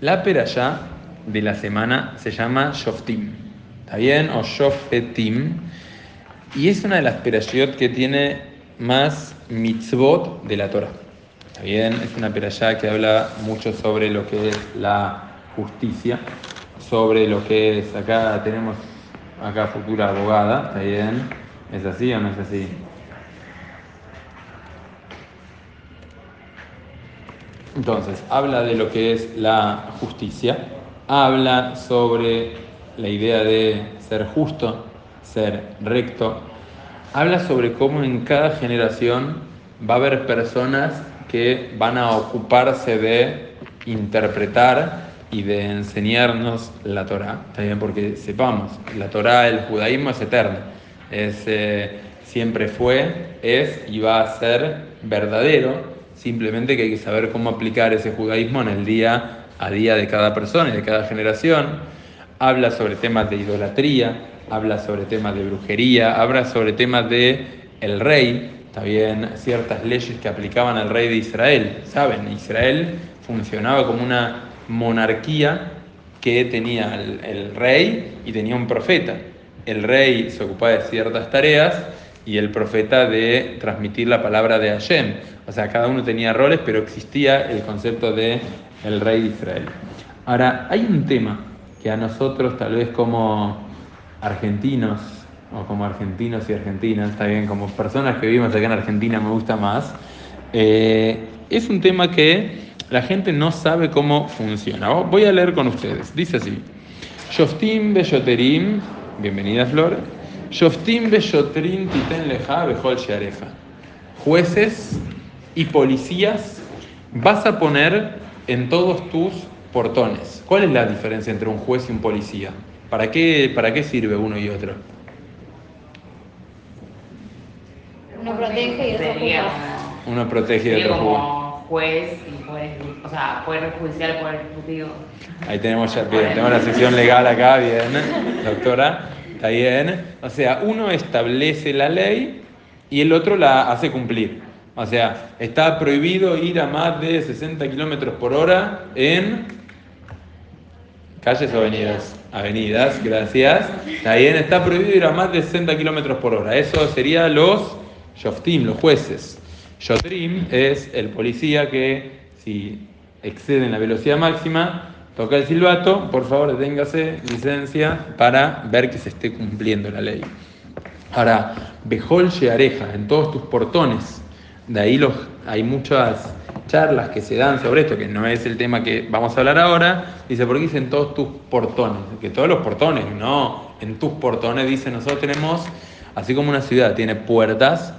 La perashá de la semana se llama Shoftim, ¿está bien? O Shofetim. Y es una de las perashot que tiene más mitzvot de la Torah. ¿Está bien? Es una perashá que habla mucho sobre lo que es la justicia, sobre lo que es, acá tenemos, acá futura abogada, ¿está bien? ¿Es así o no es así? Entonces, habla de lo que es la justicia, habla sobre la idea de ser justo, ser recto, habla sobre cómo en cada generación va a haber personas que van a ocuparse de interpretar y de enseñarnos la Torah, también porque sepamos, la Torah, el judaísmo es eterno, es, eh, siempre fue, es y va a ser verdadero Simplemente que hay que saber cómo aplicar ese judaísmo en el día a día de cada persona y de cada generación. Habla sobre temas de idolatría, habla sobre temas de brujería, habla sobre temas de el rey, también ciertas leyes que aplicaban al rey de Israel. Saben, Israel funcionaba como una monarquía que tenía el, rey y tenía un profeta. El rey se ocupaba de ciertas tareas y el profeta de transmitir la palabra de Hashem. O sea, cada uno tenía roles, pero existía el concepto de el rey de Israel. Ahora, hay un tema que a nosotros, tal vez como argentinos, o como argentinos y argentinas, está bien, como personas que vivimos acá en Argentina me gusta más, eh, es un tema que la gente no sabe cómo funciona. Voy a leer con ustedes. Dice así: Shoftim Beyoterim, bienvenida Flor. Shoftim beshotrin titen leja bejol sheareja. Jueces y policías vas a poner en todos tus portones. ¿Cuál es la diferencia entre un juez y un policía? ¿Para qué, para qué sirve uno y otro? Uno protege y otro juzga. Uno protege y otro juzga. como juez y poder, o sea, poder judicial, poder ejecutivo. Ahí tenemos ya, bien, tenemos la sección legal acá, bien, doctora, está bien. O sea, uno establece la ley y el otro la hace cumplir. O sea, está prohibido ir a más de 60 kilómetros por hora en calles o avenidas. Avenidas, gracias. Está bien, está prohibido ir a más de 60 kilómetros por hora. Eso sería los shoftim, los jueces. Shotrim es el policía que, si exceden la velocidad máxima, toca el silbato, por favor deténgase, licencia, para ver que se esté cumpliendo la ley. Ahora, Bejol Sheareja, en todos tus portones, de ahí los, hay muchas charlas que se dan sobre esto, que no es el tema que vamos a hablar ahora, dice, ¿por qué dicen todos tus portones? Que todos los portones, no, en tus portones, dice, nosotros tenemos, así como una ciudad tiene puertas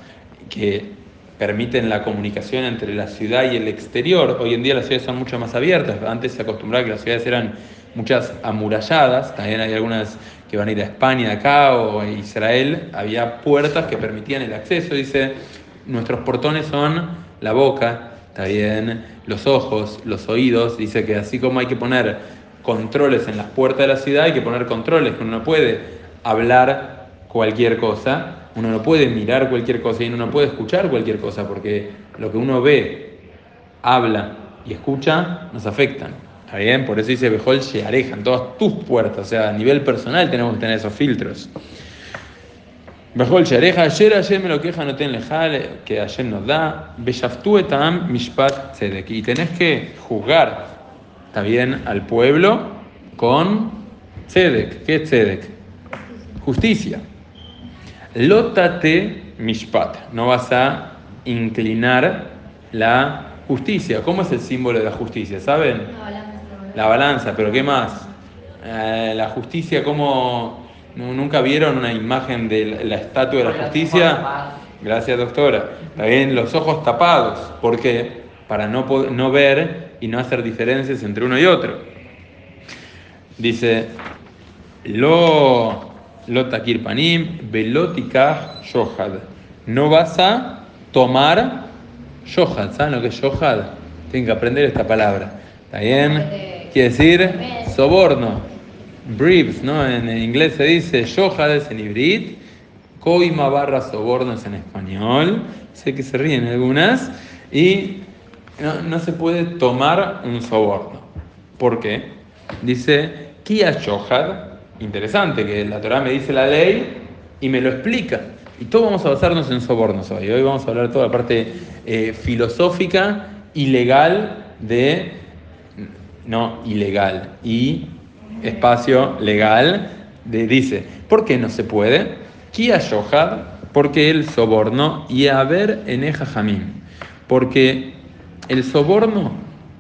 que permiten la comunicación entre la ciudad y el exterior. Hoy en día las ciudades son mucho más abiertas. Antes se acostumbraba que las ciudades eran muchas amuralladas. También hay algunas que van a ir a España acá o a Israel. Había puertas que permitían el acceso. Dice, nuestros portones son la boca, bien, los ojos, los oídos. Dice que así como hay que poner controles en las puertas de la ciudad, hay que poner controles, que uno no puede hablar cualquier cosa, uno no puede mirar cualquier cosa y uno no puede escuchar cualquier cosa, porque lo que uno ve, habla y escucha nos afectan. ¿Está bien? Por eso dice Bejol Sheareja, en todas tus puertas, o sea, a nivel personal tenemos que tener esos filtros. Bejol Sheareja, ayer, ayer me lo queja, no ten lejal, que ayer nos da. Beshaftu etam mishpat tzedek. Y tenés que juzgar, ¿está bien? Al pueblo con tzedek. ¿Qué es tzedek? Justicia. Lótate mishpat. No vas a inclinar la justicia. ¿Cómo es el símbolo de la justicia? ¿Saben? Hablamos de La balanza, pero ¿qué más? Eh, la justicia, ¿cómo? ¿Nu- ¿Nunca vieron una imagen de la- la estatua de la justicia? Gracias, doctora. También los ojos tapados. ¿Por qué? Para no, no ver y no hacer diferencias entre uno y otro. Dice, lo, lo takir panim, velotika shohad. No vas a tomar shohad. ¿Saben lo que es shohad? Tienen que aprender esta palabra. ¿Está bien? Quiere decir soborno. Bribes, ¿no? En inglés se dice shohad es en hibrid. Coima barra sobornos en español. Sé que se ríen algunas. Y no, no se puede tomar un soborno. ¿Por qué? Dice, Kia Shohad, interesante que la Torah me dice la ley y me lo explica. Y todos vamos a basarnos en sobornos hoy. Hoy vamos a hablar toda la parte eh, filosófica y legal de, no ilegal, y espacio legal, de, dice, ¿por qué no se puede? Kia Shohad, porque el soborno, y a ver en Jamim, porque el soborno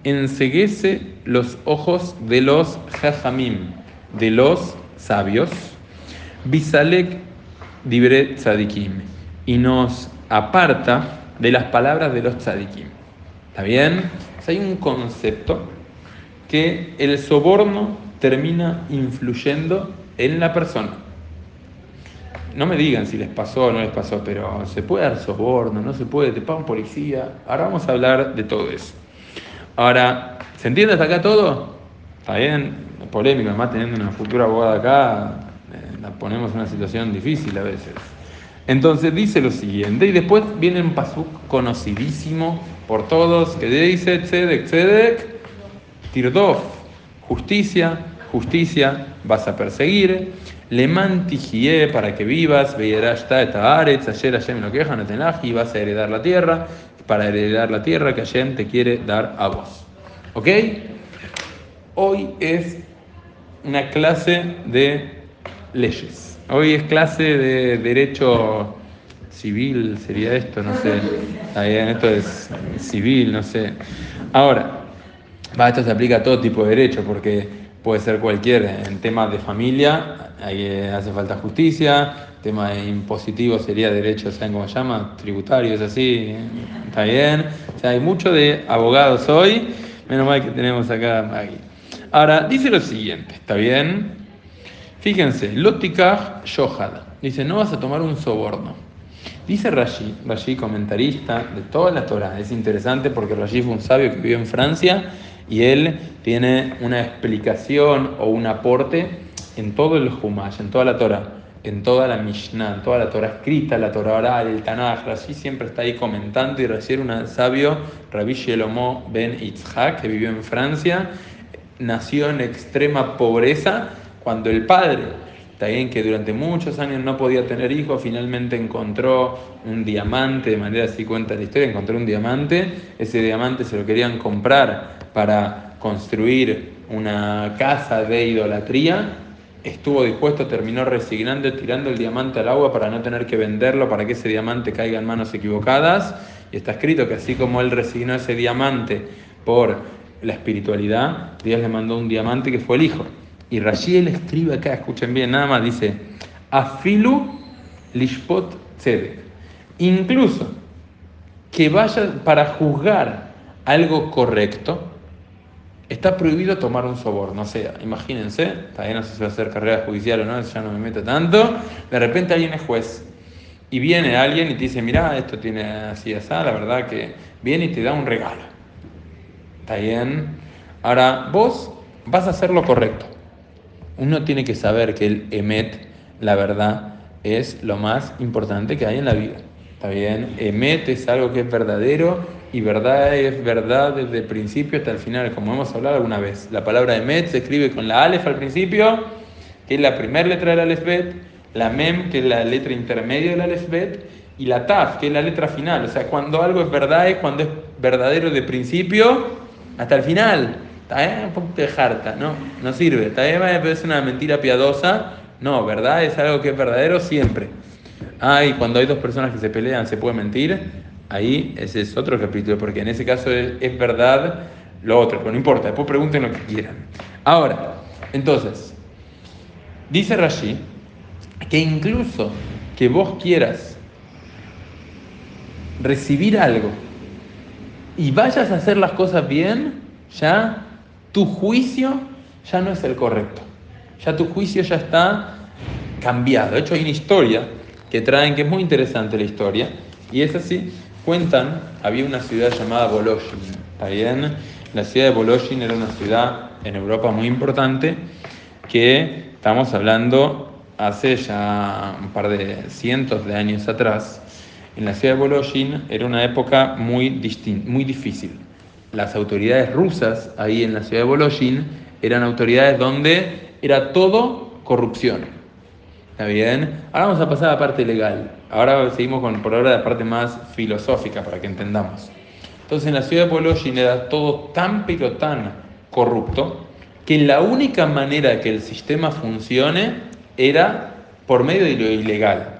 enseguece los ojos de los Jajamim, de los sabios, Bisalek dibre tzadikim, y nos aparta de las palabras de los tzadikim. ¿Está bien? hay un concepto que el soborno termina influyendo en la persona. No me digan si les pasó o no les pasó, pero se puede dar soborno, no se puede, te pagan policía. Ahora vamos a hablar de todo eso. Ahora, ¿se entiende hasta acá todo? Está bien, polémico, además teniendo una futura abogada acá, eh, ponemos en una situación difícil a veces. Entonces dice lo siguiente, y después viene un pasuk conocidísimo por todos, que dice Tzedek, Tzedek, Tirdov, justicia, justicia, vas a perseguir, le mantigié para que vivas, veirashta et haaretz, ayer Hashem lo queja, y vas a heredar la tierra, para heredar la tierra que Hashem te quiere dar a vos. ¿Ok? Hoy es una clase de leyes. Hoy es clase de derecho civil, sería esto, no sé. esto es civil, no sé. Ahora, esto se aplica a todo tipo de derecho, porque puede ser cualquier, en temas de familia, ahí hace falta justicia, tema impositivo sería derecho, ¿saben cómo se llama? Tributarios, así, está bien. O sea, hay mucho de abogados hoy, menos mal que tenemos acá a. Ahora, dice lo siguiente, ¿está bien? Fíjense, Lotikaj Shohad. Dice, no vas a tomar un soborno. Dice Rashi, Rashi comentarista de toda la Torah. Es interesante porque Rashi fue un sabio que vivió en Francia y él tiene una explicación o un aporte en todo el Humash, en toda la Torah, en toda la Mishnah, en toda la Torah escrita, la Torah oral, el Tanakh. Rashi siempre está ahí comentando y Rashi era un sabio, Rabbi Shelomo ben Itzhak, que vivió en Francia, nació en extrema pobreza cuando el padre, también que durante muchos años no podía tener hijos, finalmente encontró un diamante, de manera así cuenta la historia, encontró un diamante, ese diamante se lo querían comprar para construir una casa de idolatría, estuvo dispuesto, terminó resignando, tirando el diamante al agua para no tener que venderlo, para que ese diamante caiga en manos equivocadas. Y está escrito que así como él resignó ese diamante por la espiritualidad, Dios le mandó un diamante que fue el hijo. Y Rashi escribe acá, escuchen bien, nada más dice, afilu lishpot tzedek. Incluso que vaya para juzgar algo correcto, está prohibido tomar un soborno. O sea, imagínense, todavía no sé si va a hacer carrera judicial o no, ya no me meto tanto. De repente alguien es juez y viene alguien y te dice, mira, esto tiene así, así, la verdad que viene y te da un regalo. ¿Está bien? Ahora, vos vas a hacer lo correcto uno tiene que saber que el emet, la verdad, es lo más importante que hay en la vida. ¿Está bien? Emet es algo que es verdadero y verdad es verdad desde el principio hasta el final, como hemos hablado alguna vez. La palabra emet se escribe con la alef al principio, que es la primera letra del alefbet, la mem, que es la letra intermedia del alefbet, y la taf, que es la letra final. O sea, cuando algo es verdad es cuando es verdadero de principio hasta el final. Está un poquito de jarta, no, no sirve. Está bien, es una mentira piadosa. No, verdad es algo que es verdadero siempre. Ah, y cuando hay dos personas que se pelean, se puede mentir. Ahí ese es otro capítulo, porque en ese caso es, verdad lo otro, pero no importa, después pregunten lo que quieran. Ahora, entonces, dice Rashi que incluso que vos quieras recibir algo y vayas a hacer las cosas bien, ya tu juicio ya no es el correcto. Ya tu juicio ya está cambiado. De hecho, hay una historia que traen que es muy interesante la historia. Y es así. Cuentan, había una ciudad llamada Boloshin. ¿Está? La ciudad de Boloshin era una ciudad en Europa muy importante que estamos hablando hace ya un par de cientos de años atrás. En la ciudad de Boloshin era una época muy, muy difícil las autoridades rusas ahí en la ciudad de Voloshin eran autoridades donde era todo corrupción. ¿Está bien? Ahora vamos a pasar a la parte legal. Ahora seguimos con por ahora la parte más filosófica para que entendamos. Entonces en la ciudad de Voloshin era todo tan pero tan corrupto que la única manera de que el sistema funcione era por medio de lo ilegal.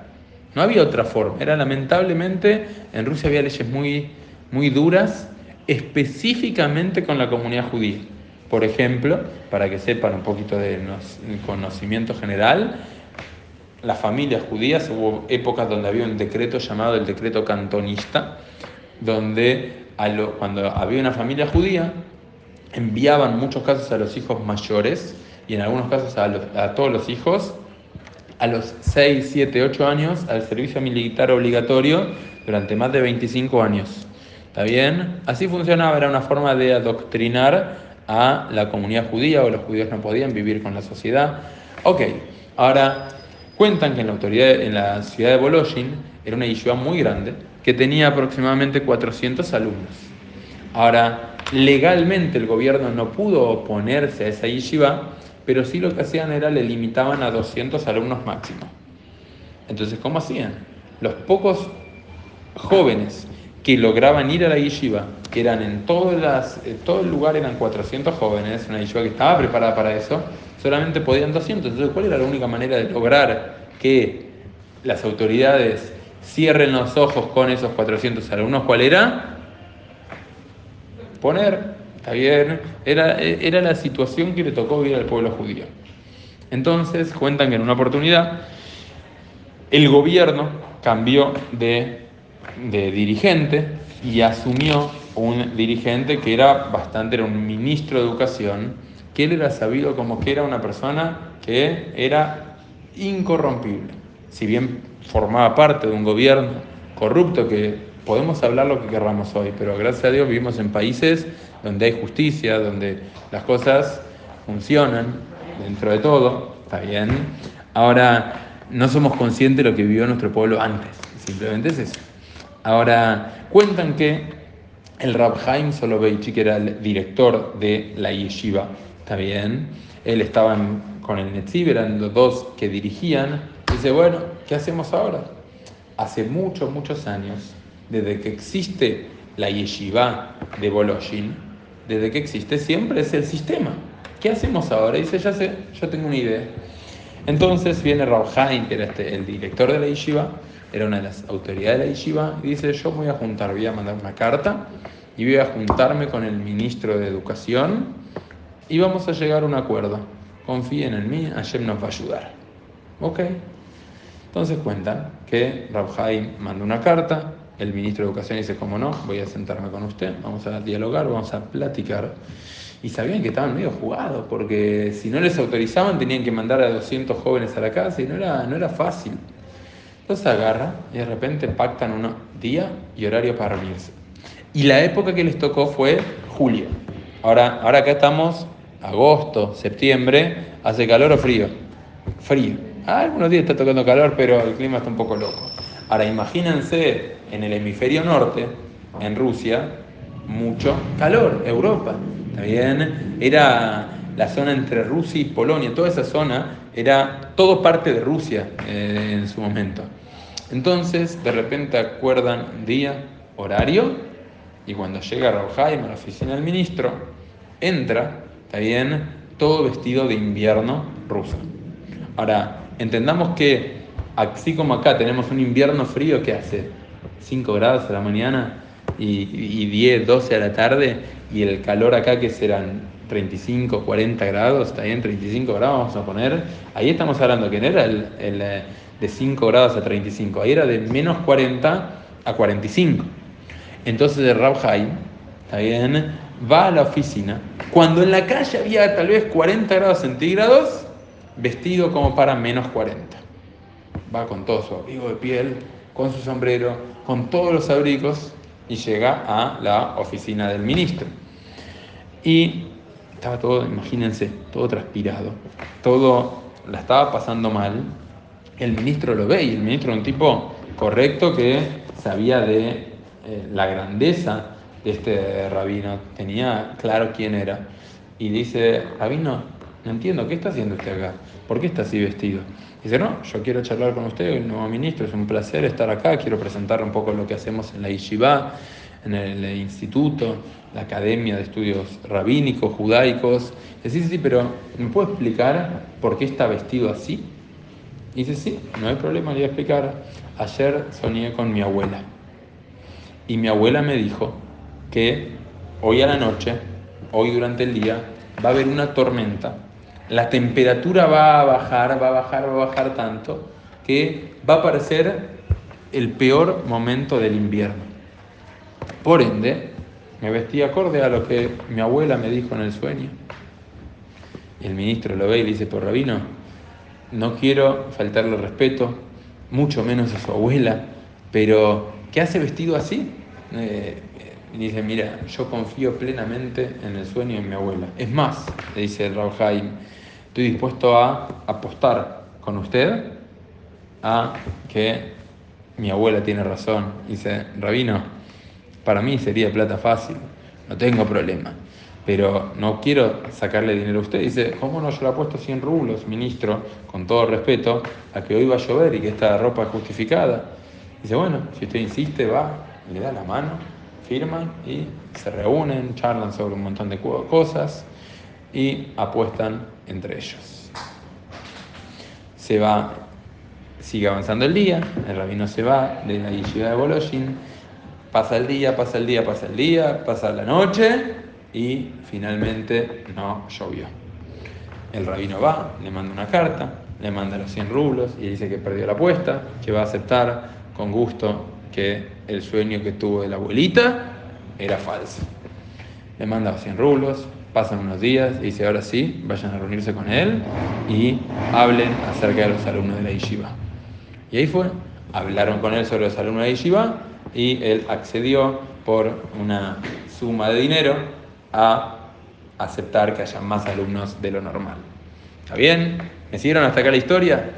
No había otra forma. Era lamentablemente, en Rusia había leyes muy, muy duras, específicamente con la comunidad judía. Por ejemplo, para que sepan un poquito del conocimiento general, las familias judías, hubo épocas donde había un decreto llamado el decreto cantonista, donde cuando había una familia judía, enviaban en muchos casos a los hijos mayores y en algunos casos a todos los hijos a los 6, 7, 8 años al servicio militar obligatorio durante más de 25 años. ¿Está bien? Así funcionaba, era una forma de adoctrinar a la comunidad judía o los judíos no podían vivir con la sociedad. Ok, ahora cuentan que en la, autoridad, en la ciudad de Voloshin era una yeshiva muy grande que tenía aproximadamente 400 alumnos. Ahora, legalmente el gobierno no pudo oponerse a esa yeshiva, pero sí lo que hacían era le limitaban a 200 alumnos máximo. Entonces, ¿cómo hacían? Los pocos jóvenes que lograban ir a la yeshiva, que eran en las, todo el lugar eran 400 jóvenes, una yeshiva que estaba preparada para eso, solamente podían 200. Entonces, ¿cuál era la única manera de lograr que las autoridades cierren los ojos con esos 400 alumnos? ¿Cuál era? Poner ¿Está bien? Era, era la situación que le tocó vivir al pueblo judío. Entonces, cuentan que en una oportunidad el gobierno cambió de, de dirigente y asumió un dirigente que era bastante, era un ministro de educación, que él era sabido como que era una persona que era incorrompible. Si bien formaba parte de un gobierno corrupto que podemos hablar lo que querramos hoy, pero gracias a Dios vivimos en países donde hay justicia, donde las cosas funcionan dentro de todo, está bien. Ahora, no somos conscientes de lo que vivió nuestro pueblo antes, simplemente es eso. Ahora, cuentan que el Rab Haim Soloveitchi, que era el director de la yeshiva, está bien, él estaba con el Netziv, eran los dos que dirigían, dice, bueno, ¿qué hacemos ahora? Hace muchos, muchos años desde que existe la yeshiva de Boloshin, desde que existe siempre es el sistema. ¿Qué hacemos ahora? Dice, ya sé, yo tengo una idea. Entonces viene Haim, que era este, el director de la yeshiva, era una de las autoridades de la yeshiva, y dice, yo voy a juntar, voy a mandar una carta y voy a juntarme con el ministro de Educación y vamos a llegar a un acuerdo. Confíen en mí, Hashem nos va a ayudar. ¿Ok? Entonces cuentan que Haim mandó una carta, el ministro de Educación dice, como no, voy a sentarme con usted, vamos a dialogar, vamos a platicar. Y sabían que estaban medio jugados, porque si no les autorizaban tenían que mandar a 200 jóvenes a la casa y no era, no era fácil. Entonces agarra y de repente pactan un día y horario para reunirse. Y la época que les tocó fue julio. Ahora, ahora acá estamos, agosto, septiembre, ¿hace calor o frío? Frío. Ah, algunos días está tocando calor, pero el clima está un poco loco. Ahora imagínense en el hemisferio norte, en Rusia, mucho calor, Europa. ¿Está Era la zona entre Rusia y Polonia, toda esa zona era todo parte de Rusia eh, en su momento. Entonces, de repente acuerdan día, horario, y cuando llega Rauhaim a la oficina del ministro, entra, está bien, todo vestido de invierno ruso. Ahora, entendamos que así como acá tenemos un invierno frío que hace 5 grados a la mañana y, 10, 12 a la tarde, y el calor acá que serán 35, 40 grados, está bien, 35 grados vamos a poner, ahí estamos hablando que no era el, eh, de 5 grados a 35, ahí era de menos 40 a 45. Entonces el Rab está bien, va a la oficina, cuando en la calle había tal vez 40 grados centígrados, vestido como para menos 40. Va con todo su abrigo de piel, con su sombrero, con todos los abrigos y llega a la oficina del ministro. Y estaba todo, imagínense, todo transpirado, todo la estaba pasando mal. El ministro lo ve y el ministro es un tipo correcto que sabía de eh, la grandeza este rabino tenía claro quién era. Y dice, rabino, no entiendo, ¿qué está haciendo usted acá? ¿Por qué está así vestido? Dice, no, yo quiero charlar con usted, el nuevo ministro, es un placer estar acá, quiero presentar un poco lo que hacemos en la Yeshiva, en el instituto, la Academia de Estudios Rabínicos, Judaicos. Dice, sí, sí, pero ¿me puede explicar por qué está vestido así? dice, sí, no hay problema, le voy a explicar. Ayer soñé con mi abuela y mi abuela me dijo que hoy a la noche, hoy durante el día, va a haber una tormenta. La temperatura va a bajar, va a bajar, va a bajar tanto que va a parecer el peor momento del invierno. Por ende, me vestí acorde a lo que mi abuela me dijo en el sueño. El ministro lo ve y le dice, por rabino, no quiero faltarle respeto, mucho menos a su abuela, pero ¿qué hace vestido así? Eh, y dice, mira, yo confío plenamente en el sueño de mi abuela. Es más, le dice el Raúl Jaime, estoy dispuesto a apostar con usted a que mi abuela tiene razón. Dice, Rabino, para mí sería plata fácil, no tengo problema, pero no quiero sacarle dinero a usted. Dice, ¿cómo no? Yo le apuesto 100 rublos, ministro, con todo respeto, a que hoy va a llover y que esta ropa es justificada. Dice, bueno, si usted insiste, va, le da la mano, firman y se reúnen, charlan sobre un montón de cosas y apuestan entre ellos. Se va, sigue avanzando el día, el rabino se va de la yeshiva de Boloshin, pasa el día, pasa el día, pasa el día, pasa la noche y finalmente no llovió. El rabino va, le manda una carta, le manda los 100 rublos y dice que perdió la apuesta, que va a aceptar con gusto que el sueño que tuvo de la abuelita era falso. Le manda los 100 rublos, pasan unos días y dice, ahora sí, vayan a reunirse con él y hablen acerca de los alumnos de la yeshiva. Y ahí fue, hablaron con él sobre los alumnos de la yeshiva y él accedió por una suma de dinero a aceptar que haya más alumnos de lo normal. ¿Está bien? ¿Me siguieron hasta acá la historia?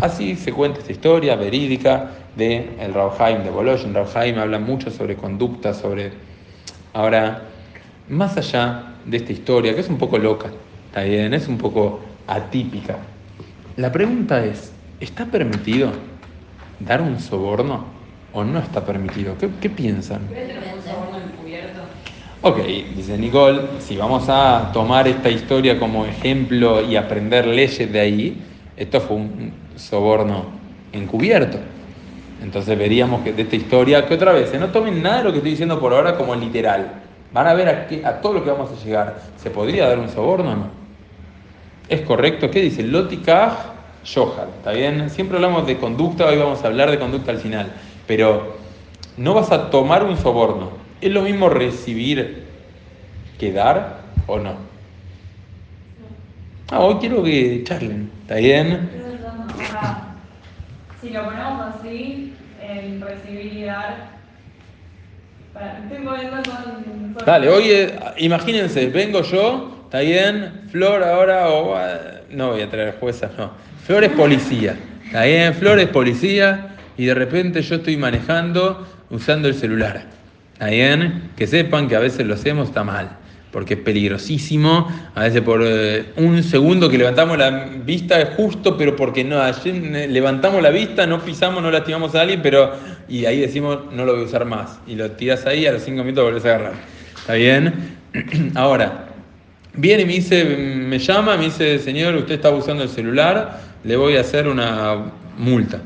Así se cuenta esta historia verídica de el Rauhaim de Bologna. Rauhaim habla mucho sobre conducta, sobre... Ahora, más allá de esta historia, que es un poco loca, está bien, es un poco atípica, la pregunta es, ¿está permitido dar un soborno o no está permitido? ¿Qué, piensan? Ok, dice Nicole, si vamos a tomar esta historia como ejemplo y aprender leyes de ahí, esto fue un soborno encubierto. Entonces veríamos que de esta historia, que otra vez, no tomen nada de lo que estoy diciendo por ahora como literal. Van a ver a, a todo lo que vamos a llegar. ¿Se podría dar un soborno o no? ¿Es correcto? ¿Qué dice? Lotikaj Yohar. ¿Está bien? Siempre hablamos de conducta, hoy vamos a hablar de conducta al final. Pero no vas a tomar un soborno. ¿Es lo mismo recibir que dar o no? Ah, hoy quiero que charlen. ¿Está bien? Si lo ponemos así, en recibir y dar. Dale, oye, imagínense, vengo yo, está bien, Flor ahora, o no voy a traer jueza, no. Flor es policía, está bien, Flor es policía, y de repente yo estoy manejando usando el celular. Está bien, que sepan que a veces lo hacemos, está mal porque es peligrosísimo. A veces por eh, un segundo que levantamos la vista es justo, pero porque no, levantamos la vista, no pisamos, no lastimamos a alguien, pero y ahí decimos no lo voy a usar más. Y lo tiras ahí, a los cinco minutos volvés a agarrar. ¿Está bien? Ahora, viene y me dice, me llama, me dice, señor, usted está usando el celular, le voy a hacer una multa.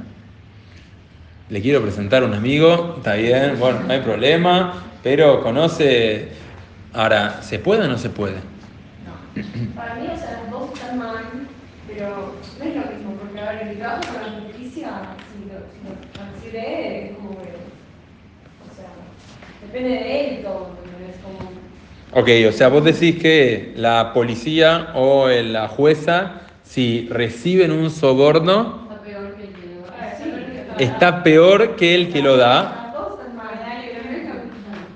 Le quiero presentar a un amigo, está bien, bueno, no hay problema, pero conoce Ahora, ¿se puede o no se puede? No. Para mí, o sea, las dos están mal, pero no es lo mismo, porque a ver, el trabajo con la justicia, si lo, si lo es como que. O sea, depende de él todo, es como. Ok, o sea, vos decís que la policía o la jueza, si reciben un soborno, está peor que el que lo da. Está peor que el que lo da.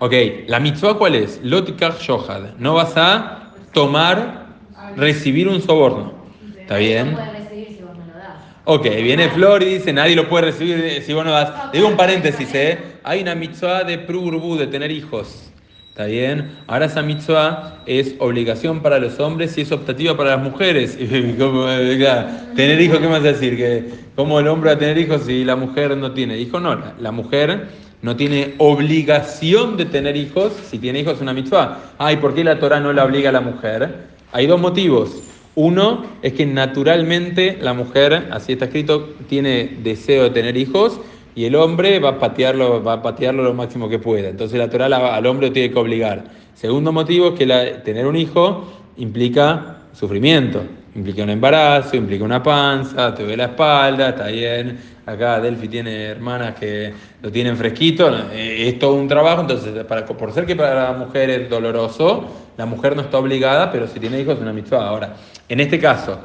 Ok, la mitzvah cuál es? Lotikach shohad. No vas a tomar, recibir un soborno. ¿Está bien? Ok, viene Flor y dice, nadie lo puede recibir si vos no das. Digo un paréntesis, ¿eh? Hay una mitzvah de prurbu, de tener hijos. ¿Está bien? Ahora esa mitzvah es obligación para los hombres y es optativa para las mujeres. Eh, tener hijos, ¿qué más decir? Que ¿Cómo el hombre va a tener hijos si la mujer no tiene hijos? No, la, la mujer no tiene obligación de tener hijos. Si tiene hijos es una mitzvah. Ay, ¿por qué la Torah no la obliga a la mujer? Hay dos motivos. Uno es que naturalmente la mujer, así está escrito, tiene deseo de tener hijos y el hombre va a patearlo, va a patearlo lo máximo que pueda. Entonces la Torah al hombre lo tiene que obligar. Segundo motivo es que tener un hijo implica sufrimiento, implica un embarazo, implica una panza, te duele la espalda, está bien. Acá Delphi tiene hermanas que lo tienen fresquito, eh, es todo un trabajo, entonces para, por ser que para la mujer es doloroso, la mujer no está obligada, pero si tiene hijos es una mitzvah. Ahora, en este caso,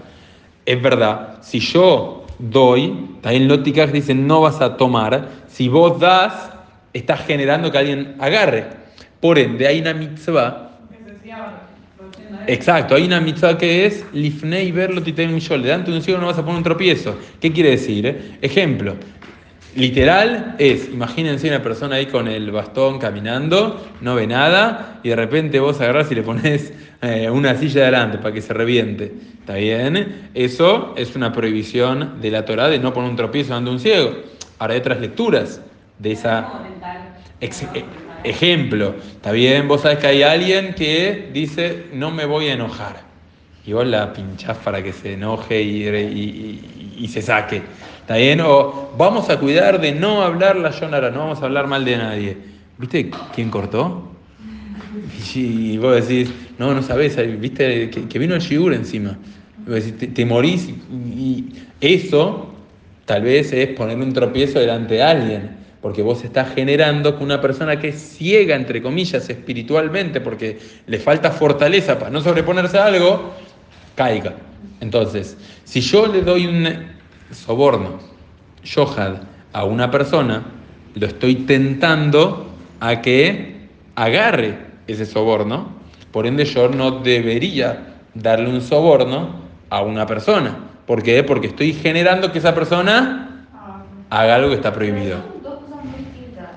es verdad, si yo doy, también Lóticas dicen no vas a tomar, si vos das, estás generando que alguien agarre. Por ende, hay una mitzvah, Que se decía, produciendo eso. Exacto, hay una mitzvah que es lifnei verlo titem mishol, delante de un ciego no vas a poner un tropiezo. ¿Qué quiere decir? Ejemplo, literal es, imagínense una persona ahí con el bastón caminando, no ve nada, y de repente vos agarrás y le pones eh, una silla adelante para que se reviente. ¿Está bien? Eso es una prohibición de la Torah de no poner un tropiezo ante un ciego. Ahora hay otras lecturas de esa... Ex-. Ejemplo, está bien, vos sabés que hay alguien que dice, no me voy a enojar. Y vos la pinchás para que se enoje y, y- y- se saque. ¿Está bien? O vamos a cuidar de no hablar la Yonara, no vamos a hablar mal de nadie. ¿Viste quién cortó? Y vos decís, no, no sabés, viste que, vino el shiur encima. Te, te morís y eso tal vez es poner un tropiezo delante de alguien, porque vos estás generando que una persona que es ciega, entre comillas, espiritualmente, porque le falta fortaleza para no sobreponerse a algo, caiga. Entonces, si yo le doy un soborno, yohad, a una persona, lo estoy tentando a que agarre ese soborno, por ende yo no debería darle un soborno a una persona. ¿Por qué? Porque estoy generando que esa persona Ah, haga algo que está prohibido. Son dos cosas muy distintas.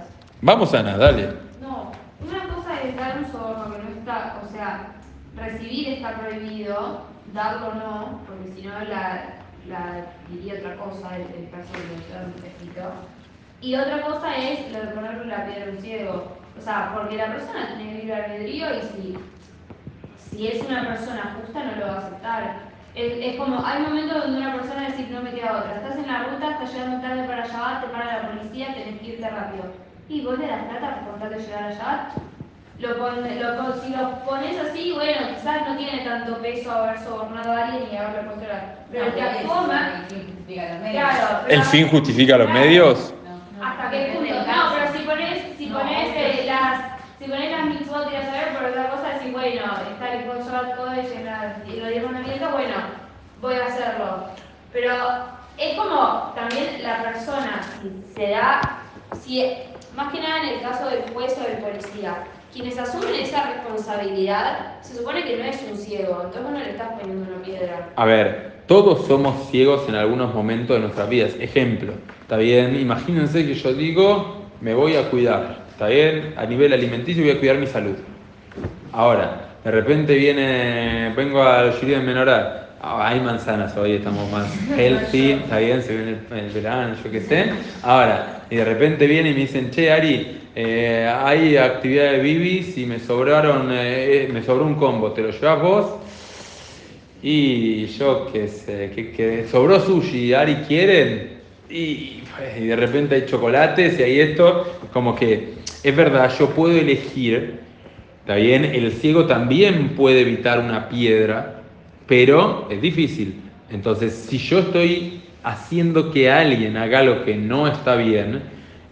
Vamos a nada, dale. No, una cosa es dar un soborno que no está, o sea, recibir está prohibido, darlo no, porque si no la, diría otra cosa el, el caso de escrito. Y otra cosa es lo de ponerle la piedra a un ciego. O sea, porque la persona tiene libre albedrío y si, si es una persona justa no lo va a aceptar. Es, es como, hay momentos donde una persona dice, no me queda otra. Estás en la ruta, estás llegando tarde para Shabbat, te para la policía, tenés que irte rápido. Y vos le das plata por contar de llegar a Shabbat. Lo pon- lo pon- si lo pones así, bueno, quizás no tiene tanto peso haber sobornado a alguien y haberle puesto la... Pero el que actúa mal... Claro, ¿El fin justifica los medios? ¿Hasta qué punto? No, pero si pones, si pones eh, las, si pones las mitzvot y a saber, por otra cosa decir, bueno, está el en la- y los diez mandamientos, bueno, voy a hacerlo. Pero es como también la persona, si se da, si, más que nada en el caso del juez o del policía, quienes asumen esa responsabilidad, se supone que no es un ciego, entonces no le estás poniendo una piedra. A ver, todos somos ciegos en algunos momentos de nuestras vidas. Ejemplo, ¿está bien? Imagínense que yo digo, me voy a cuidar, ¿está bien? A nivel alimenticio voy a cuidar mi salud. Ahora, de repente viene, vengo al Shuri de Menorá, Ah, hay manzanas hoy, estamos más healthy, está bien, se viene el, el verano, yo qué sé. Ahora, y de repente viene y me dicen, che, Ari, eh, hay actividad de bibis y me sobraron, eh, me sobró un combo, ¿te lo llevas vos? Y yo qué sé, que, que sobró sushi, Ari, ¿quieren? Y, y de repente hay chocolates y hay esto, como que es verdad, yo puedo elegir, ¿está bien? El ciego también puede evitar una piedra, pero es difícil. Entonces, si yo estoy haciendo que alguien haga lo que no está bien,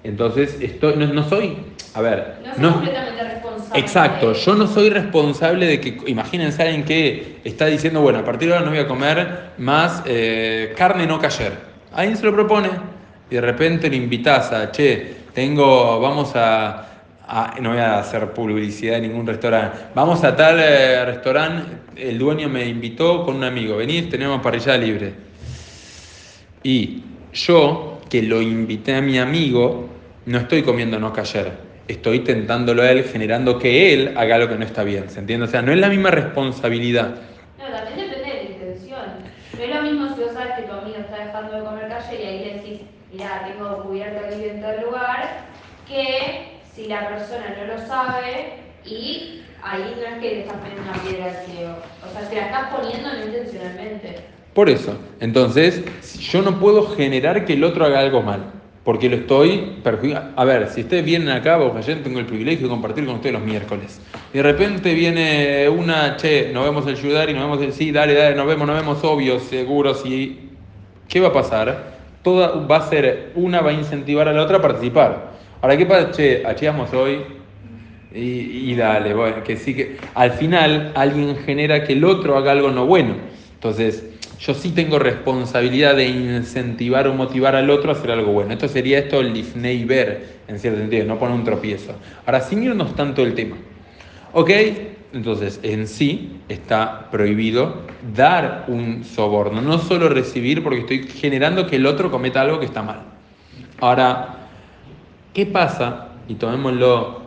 entonces estoy, no, no soy, a ver, No no, completamente responsable. Exacto, yo no soy responsable de que, imagínense a alguien que está diciendo, bueno, a partir de ahora no voy a comer más eh, carne no cayer. Alguien se lo propone y de repente lo invitas a, che, tengo, vamos a, a- no voy a hacer publicidad de ningún restaurante, vamos a tal eh, restaurante, el dueño me invitó con un amigo, venís, tenemos parrilla libre. Y yo, que lo invité a mi amigo, no estoy comiendo no cayer. estoy tentándolo a él, generando que él haga algo que no está bien. ¿Se entiende? O sea, no es la misma responsabilidad. No, también depende de la intención. No es lo mismo si vos sabes que tu amigo está dejando de comer calle y ahí decís, mirá, tengo cubierto aquí en tal lugar, que si la persona no lo sabe y ahí no es que le estás poniendo una piedra al ciego. O sea, te la estás poniendo no intencionalmente. Por eso, entonces, yo no puedo generar que el otro haga algo mal, porque lo estoy perjudicando. A ver, si ustedes vienen acá, vos ayer tengo el privilegio de compartir con ustedes los miércoles. Y de repente viene una, che, nos vemos el Yudar y nos vemos el sí, dale, dale, nos vemos, nos vemos, obvio, seguro, sí. ¿Qué va a pasar? Toda va a ser, una va a incentivar a la otra a participar. Ahora, ¿qué pasa? Che, hoy, y, dale, que sí que al final alguien genera que el otro haga algo no bueno. Entonces, yo sí tengo responsabilidad de incentivar o motivar al otro a hacer algo bueno. Esto sería esto el lifnei ver, en cierto sentido, no poner un tropiezo. Ahora, sin irnos tanto el tema. ¿Ok? Entonces, en sí está prohibido dar un soborno, no solo recibir porque estoy generando que el otro cometa algo que está mal. Ahora, ¿qué pasa? Y tomémoslo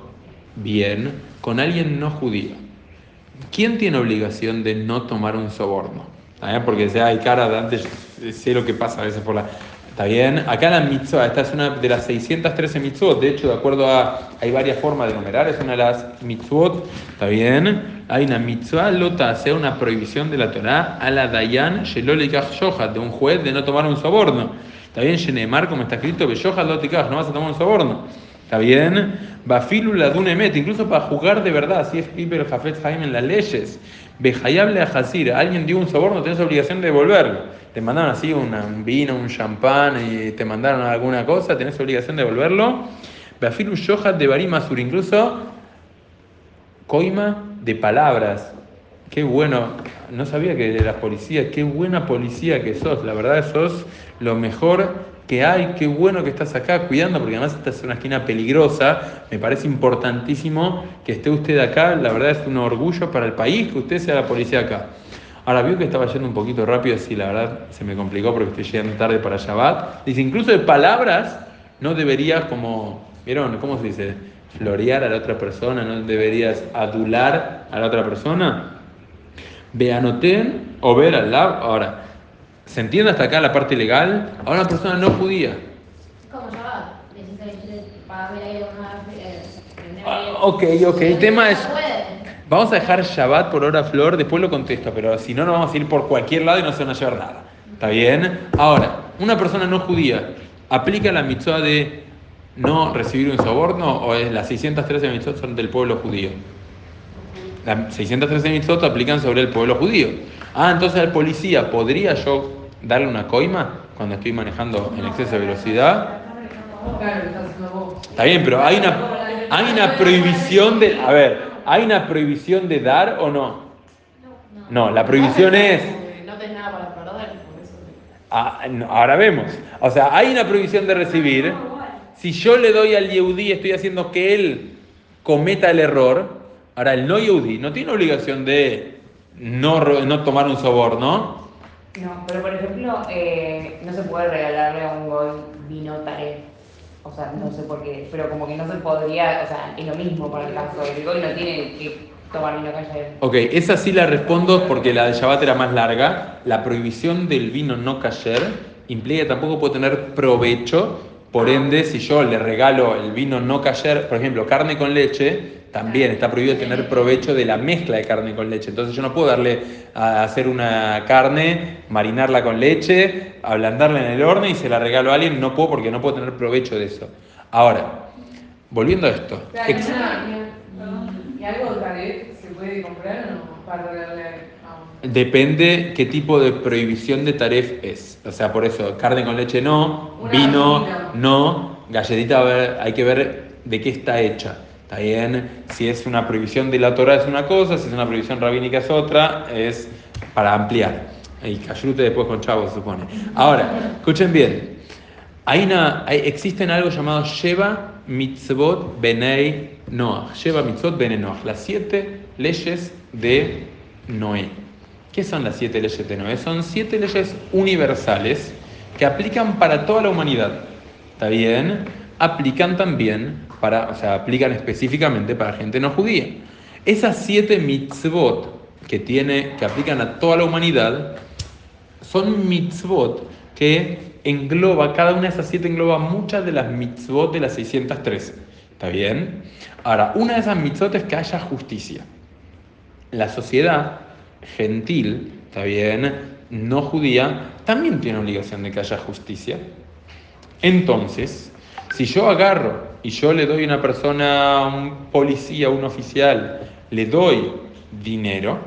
bien, con alguien no judío. ¿Quién tiene obligación de no tomar un soborno? ¿Está? Porque sea, hay cara de antes, sé lo que pasa a veces por la... ¿Está bien? Acá la mitzvah, esta es una de las 613 mitzvot, de hecho, de acuerdo a... Hay varias formas de numerar, es una de las mitzvot, ¿está bien? Hay una mitzvah lota, sea una prohibición de la Torah a la dayan shohat, de un juez de no tomar un soborno. ¿Está bien? Shenemar, como está escrito, beshohat lotikach, no vas a tomar un soborno. ¿Está bien? Bafilu la dunemet, incluso para jugar de verdad, así es Piper Jafet Jaime en las leyes. Bejayable a Hasir, alguien dio un soborno, tienes obligación de devolverlo. Te mandaron así un vino, un champán y te mandaron alguna cosa, tenés obligación de devolverlo. Bafilu Shohat de Barim Asur, incluso coima de palabras. Qué bueno, no sabía que eras policía, qué buena policía que sos, la verdad sos lo mejor que hay, qué bueno que estás acá cuidando, porque además esta es una esquina peligrosa, me parece importantísimo que esté usted acá, la verdad es un orgullo para el país que usted sea la policía acá. Ahora vio que estaba yendo un poquito rápido, sí, la verdad se me complicó porque estoy llegando tarde para Shabbat. Dice, incluso de palabras no deberías como, ¿vieron? ¿Cómo se dice? Florear a la otra persona, no deberías adular a la otra persona. Veanoten o ver al lado. Ahora, ¿se entiende hasta acá la parte legal? Ahora una persona no judía. ¿Cómo eh, Ah, ok, ok, el tema es... Vamos a dejar Shabbat por hora flor, después lo contesto, pero si no, nos vamos a ir por cualquier lado y no se van a llevar nada. ¿Está bien? Ahora, una persona no judía, ¿aplica la mitzvah de no recibir un soborno o es las 613 mitzvot son del pueblo judío? Las 613 mitzvot aplican sobre el pueblo judío. Ah, entonces al policía, ¿podría yo darle una coima cuando estoy manejando en exceso de velocidad? Está bien, pero hay una, hay una prohibición de... A ver, ¿hay una prohibición de dar o no? No, la prohibición es... No tenés nada para perder, por eso. Ah, ahora vemos. O sea, hay una prohibición de recibir. Si yo le doy al Yehudi, estoy haciendo que él cometa el error. Ahora, el no Yehudi no tiene obligación de no, no tomar un soborno. No, pero por ejemplo, eh, no se puede regalarle a un goy vino taref. O sea, no sé por qué, pero como que no se podría, o sea, es lo mismo para el caso. El goy no tiene que tomar vino calle. Ok, esa sí la respondo porque la de Shabbat era más larga. La prohibición del vino no kasher implica tampoco puedo tener provecho. Por ende, si yo le regalo el vino no kasher, por ejemplo, carne con leche, también está prohibido tener provecho de la mezcla de carne con leche. Entonces yo no puedo darle a hacer una carne, marinarla con leche, ablandarla en el horno y se la regalo a alguien. No puedo porque no puedo tener provecho de eso. Ahora, volviendo a esto. Ex- y una- ¿Y algo de se puede comprar o no? Para regalarle a un. Depende qué tipo de prohibición de taref es. O sea, por eso, carne con leche no, Una vino no, galletita hay que ver de qué está hecha. ¿Está bien? Si es una prohibición de la Torah es una cosa, si es una prohibición rabínica es otra, es para ampliar. Y cayute después con chavo, se supone. Ahora, escuchen bien. Hay una, hay- existen algo llamado Sheva Mitzvot Benei Noach. Sheva Mitzvot Benei Noach. Las siete leyes de Noé. ¿Qué son las siete leyes de Noé? Son siete leyes universales que aplican para toda la humanidad. ¿Está bien? Aplican también para, o sea, aplican específicamente para gente no judía. Esas siete mitzvot que, tiene, que aplican a toda la humanidad son mitzvot que engloba, cada una de esas siete engloba muchas de las mitzvot de las 613. ¿Está bien? Ahora, una de esas mitzvot es que haya justicia. La sociedad gentil, ¿está bien? No judía, también tiene obligación de que haya justicia. Entonces, si yo agarro y yo le doy a una persona, un policía, un oficial, le doy dinero,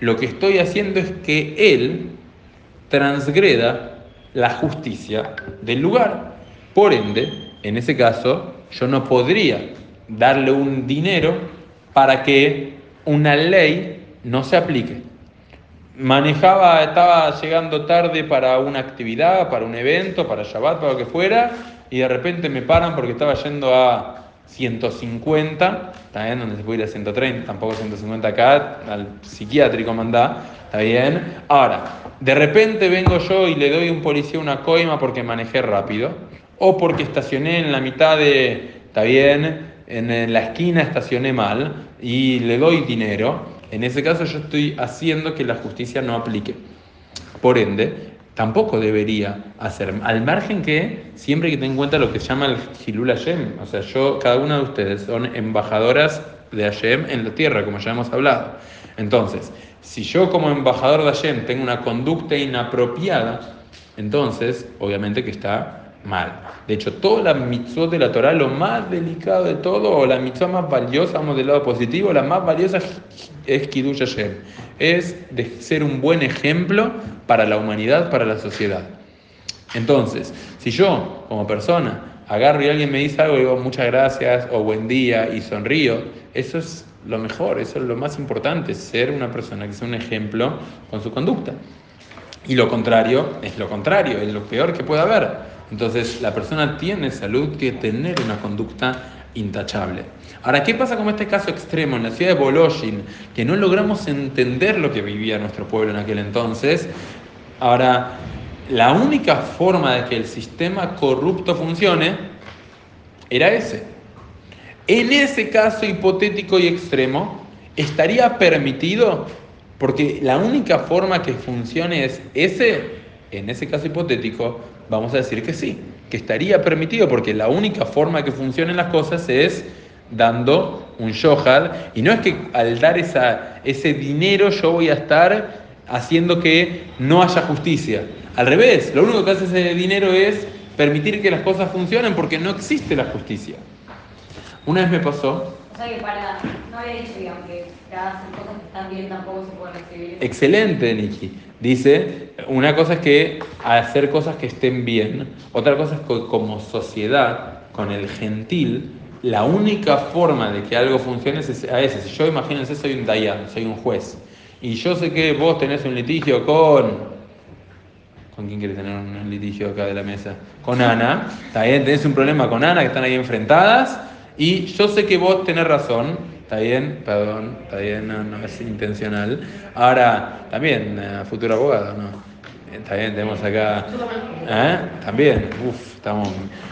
lo que estoy haciendo es que él transgreda la justicia del lugar. Por ende, en ese caso, yo no podría darle un dinero para que una ley no se aplique. Manejaba, estaba llegando tarde para una actividad, para un evento, para Shabbat, para lo que fuera, y de repente me paran porque estaba yendo a 150, ¿está bien? Donde se puede ir a 130, tampoco 150 acá, al psiquiátrico mandá, ¿está bien? Ahora, de repente vengo yo y le doy a un policía una coima porque manejé rápido, o porque estacioné en la mitad de, ¿está bien? En la esquina estacioné mal y le doy dinero. En ese caso yo estoy haciendo que la justicia no aplique. Por ende, tampoco debería hacer. Al margen que siempre que tenga en cuenta lo que se llama el Hilul Hashem, o sea, yo, cada una de ustedes son embajadoras de Hashem en la tierra, como ya hemos hablado. Entonces, si yo como embajador de Hashem tengo una conducta inapropiada, entonces, obviamente que está mal. De hecho, toda la mitzvot de la Torah, lo más delicado de todo, o la mitzvah más valiosa, vamos del lado positivo, la más valiosa es Kiddush Hashem. Es de ser un buen ejemplo para la humanidad, para la sociedad. Entonces, si yo, como persona, agarro y alguien me dice algo digo muchas gracias o buen día y sonrío, eso es lo mejor, eso es lo más importante, ser una persona que sea un ejemplo con su conducta. Y lo contrario es lo contrario, es lo peor que puede haber. Entonces, la persona tiene salud, que tener una conducta intachable. Ahora, ¿qué pasa con este caso extremo en la ciudad de Boloshin, que no logramos entender lo que vivía nuestro pueblo en aquel entonces? Ahora, la única forma de que el sistema corrupto funcione era ese. En ese caso hipotético y extremo, ¿estaría permitido? Porque la única forma que funcione es ese, en ese caso hipotético, vamos a decir que sí, que estaría permitido, porque la única forma que funcionen las cosas es dando un shohad, y no es que al dar esa, ese dinero yo voy a estar haciendo que no haya justicia. Al revés, lo único que hace ese dinero es permitir que las cosas funcionen porque no existe la justicia. Una vez me pasó... O sea que para, no había dicho, digamos, que cada cosas que están bien tampoco se pueden recibir. Excelente, Niki. Dice, una cosa es que hacer cosas que estén bien, otra cosa es que como sociedad, con el gentil, la única forma de que algo funcione es a. Si yo, imagínense, soy un dayan, soy un juez, y yo sé que vos tenés un litigio con... ¿Con quién quieres tener un litigio acá de la mesa? Con Ana. Está bien, tenés un problema con Ana, que están ahí enfrentadas, y yo sé que vos tenés razón, Está bien, perdón, está bien, no, es intencional. Ahora, también, eh, futuro abogado, ¿no? Está bien, tenemos acá. ¿Eh? También, estamos.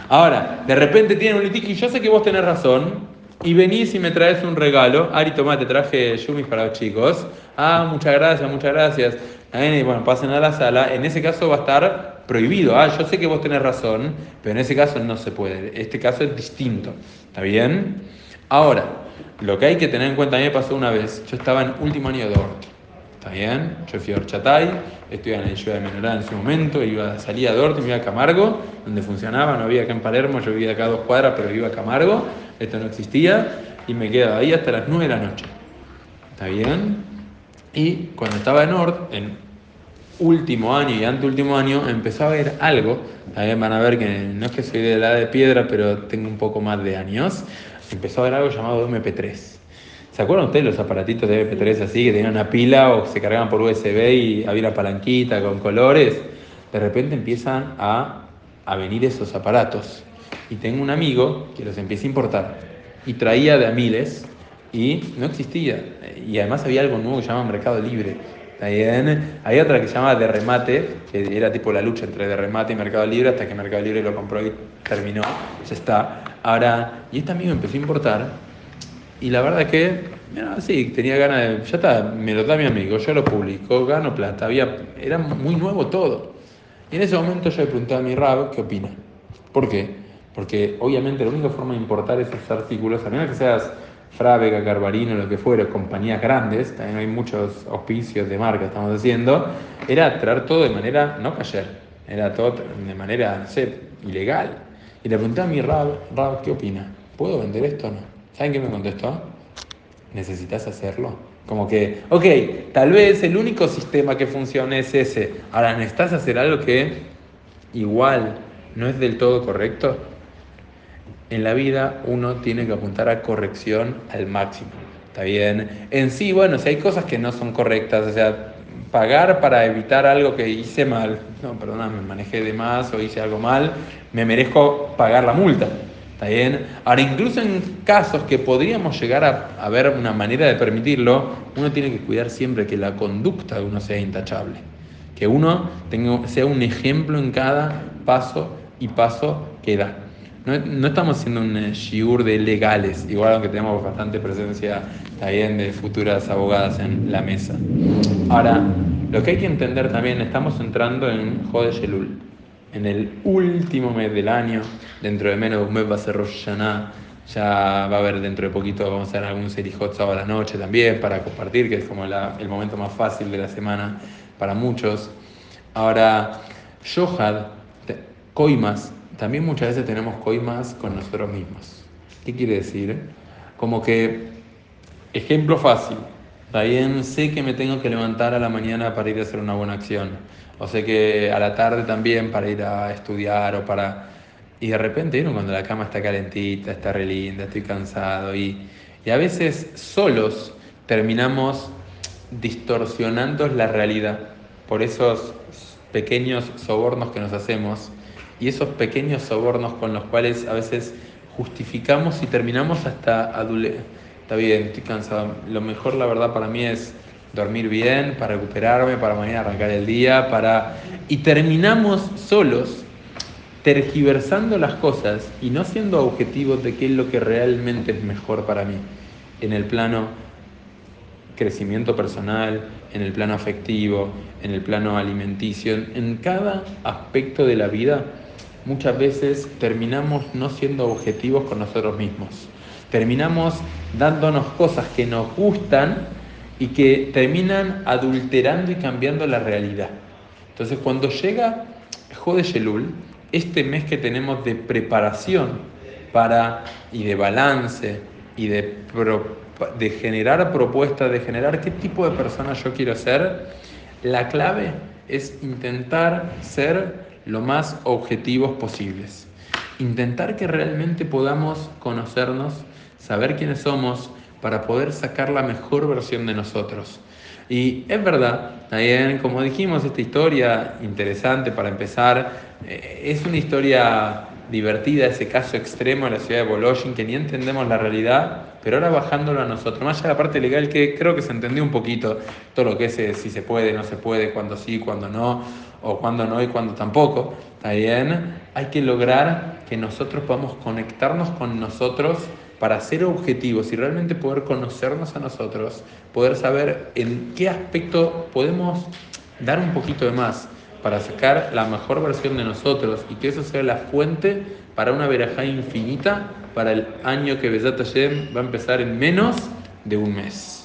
Ahora, de repente tiene un litigio y yo sé que vos tenés razón. Y venís y me traes un regalo. Ari, toma, te traje yumis para los chicos. Ah, muchas gracias, muchas gracias. Bueno, pasen a la sala. En ese caso va a estar prohibido. Ah, yo sé que vos tenés razón, pero en ese caso no se puede. Este caso es distinto. ¿Está bien? Ahora, lo que hay que tener en cuenta, a mí me pasó una vez, yo estaba en último año de Dort, ¿está bien? Yo fui a Orchatay, estudiaba en la ciudad de Menorá en su momento, iba, salía de Dort y me iba a Camargo, donde funcionaba, no había acá en Palermo, yo vivía acá a dos cuadras, pero iba a Camargo, esto no existía, y me quedaba ahí hasta las 9 de la noche, ¿está bien? Y cuando estaba en Dort, en último año y anteúltimo año, empezó a ver algo, también van a ver que no es que soy de la edad de piedra, pero tengo un poco más de años, empezó a haber algo llamado MP3. ¿Se acuerdan ustedes los aparatitos de MP3 así, que tenían una pila o se cargaban por USB y había una palanquita con colores? De repente empiezan a, a venir esos aparatos. Y tengo un amigo que los empieza a importar. Y traía de a miles y no existía. Y además había algo nuevo que se llama Mercado Libre. Hay otra que se llama de remate, que era tipo la lucha entre de remate y Mercado Libre, hasta que Mercado Libre lo compró y terminó, ya está. Ahora, y este amigo empezó a importar, y la verdad que, mira, sí, tenía ganas de, ya está, me lo da mi amigo, yo lo publico, gano plata, había, era muy nuevo todo. Y en ese momento yo le pregunté a mi rab qué opina. ¿Por qué? Porque obviamente la única forma de importar esos artículos, a menos que seas Frávega, Carbarino, lo que fuera, compañías grandes, también hay muchos auspicios de marca, estamos haciendo, era traer todo de manera, no cayer, era todo de manera, no sé, ilegal. Y le pregunté a mi Rab, Rab, ¿qué opina? ¿Puedo vender esto o no? ¿Saben qué me contestó? ¿Necesitas hacerlo? Como que, ok, tal vez el único sistema que funcione es ese. Ahora, ¿necesitas hacer algo que igual no es del todo correcto? En la vida uno tiene que apuntar a corrección al máximo. ¿Está bien? En sí, bueno, si hay cosas que no son correctas, o sea, pagar para evitar algo que hice mal, no, perdona, me manejé de más o hice algo mal, me merezco pagar la multa. ¿Está bien? Ahora, incluso en casos que podríamos llegar a, a ver una manera de permitirlo, uno tiene que cuidar siempre que la conducta de uno sea intachable. Que uno tenga, sea un ejemplo en cada paso y paso que da. No, no estamos haciendo un eh, shiur de legales, igual aunque tenemos bastante presencia también de futuras abogadas en la mesa. Ahora, lo que hay que entender también, estamos entrando en Jode Shelul, en el último mes del año, dentro de menos de un mes va a ser Rosh Hashanah, ya va a haber dentro de poquito, vamos a hacer algún serijot sábado a la noche también para compartir, que es como el momento más fácil de la semana para muchos. Ahora, Yohad, coimas, también muchas veces tenemos coimas con nosotros mismos. ¿Qué quiere decir? Como que, ejemplo fácil, también sé que me tengo que levantar a la mañana para ir a hacer una buena acción, o sé que a la tarde también para ir a estudiar o para... Y de repente, cuando la cama está calentita, está re linda, estoy cansado y, y a veces solos terminamos distorsionando la realidad por esos pequeños sobornos que nos hacemos y esos pequeños sobornos con los cuales a veces justificamos y terminamos hasta adule. Está bien, estoy cansado. Lo mejor, la verdad, para mí es dormir bien, para recuperarme, para mañana arrancar el día, para... Y terminamos solos tergiversando las cosas y no siendo objetivos de qué es lo que realmente es mejor para mí en el plano crecimiento personal, en el plano afectivo, en el plano alimenticio, en, cada aspecto de la vida, muchas veces terminamos no siendo objetivos con nosotros mismos. Terminamos dándonos cosas que nos gustan y que terminan adulterando y cambiando la realidad. Entonces, cuando llega Jode Shelul, este mes que tenemos de preparación para y de balance y de, pro- de generar propuestas, de generar qué tipo de persona yo quiero ser, la clave es intentar ser lo más objetivos posibles. Intentar que realmente podamos conocernos, saber quiénes somos, para poder sacar la mejor versión de nosotros. Y es verdad, también, como dijimos, esta historia interesante para empezar, eh, es una historia divertida, ese caso extremo de la ciudad de Bologin, que ni entendemos la realidad, pero ahora bajándolo a nosotros, más allá de la parte legal que creo que se entendió un poquito, todo lo que es eh, si se puede, no se puede, cuándo sí, cuándo no, o cuándo no y cuándo tampoco, está bien, hay que lograr que nosotros podamos conectarnos con nosotros para ser objetivos y realmente poder conocernos a nosotros, poder saber en qué aspecto podemos dar un poquito de más para sacar la mejor versión de nosotros y que eso sea la fuente para una verajá infinita para el año que Besat Hashem va a empezar en menos de un mes.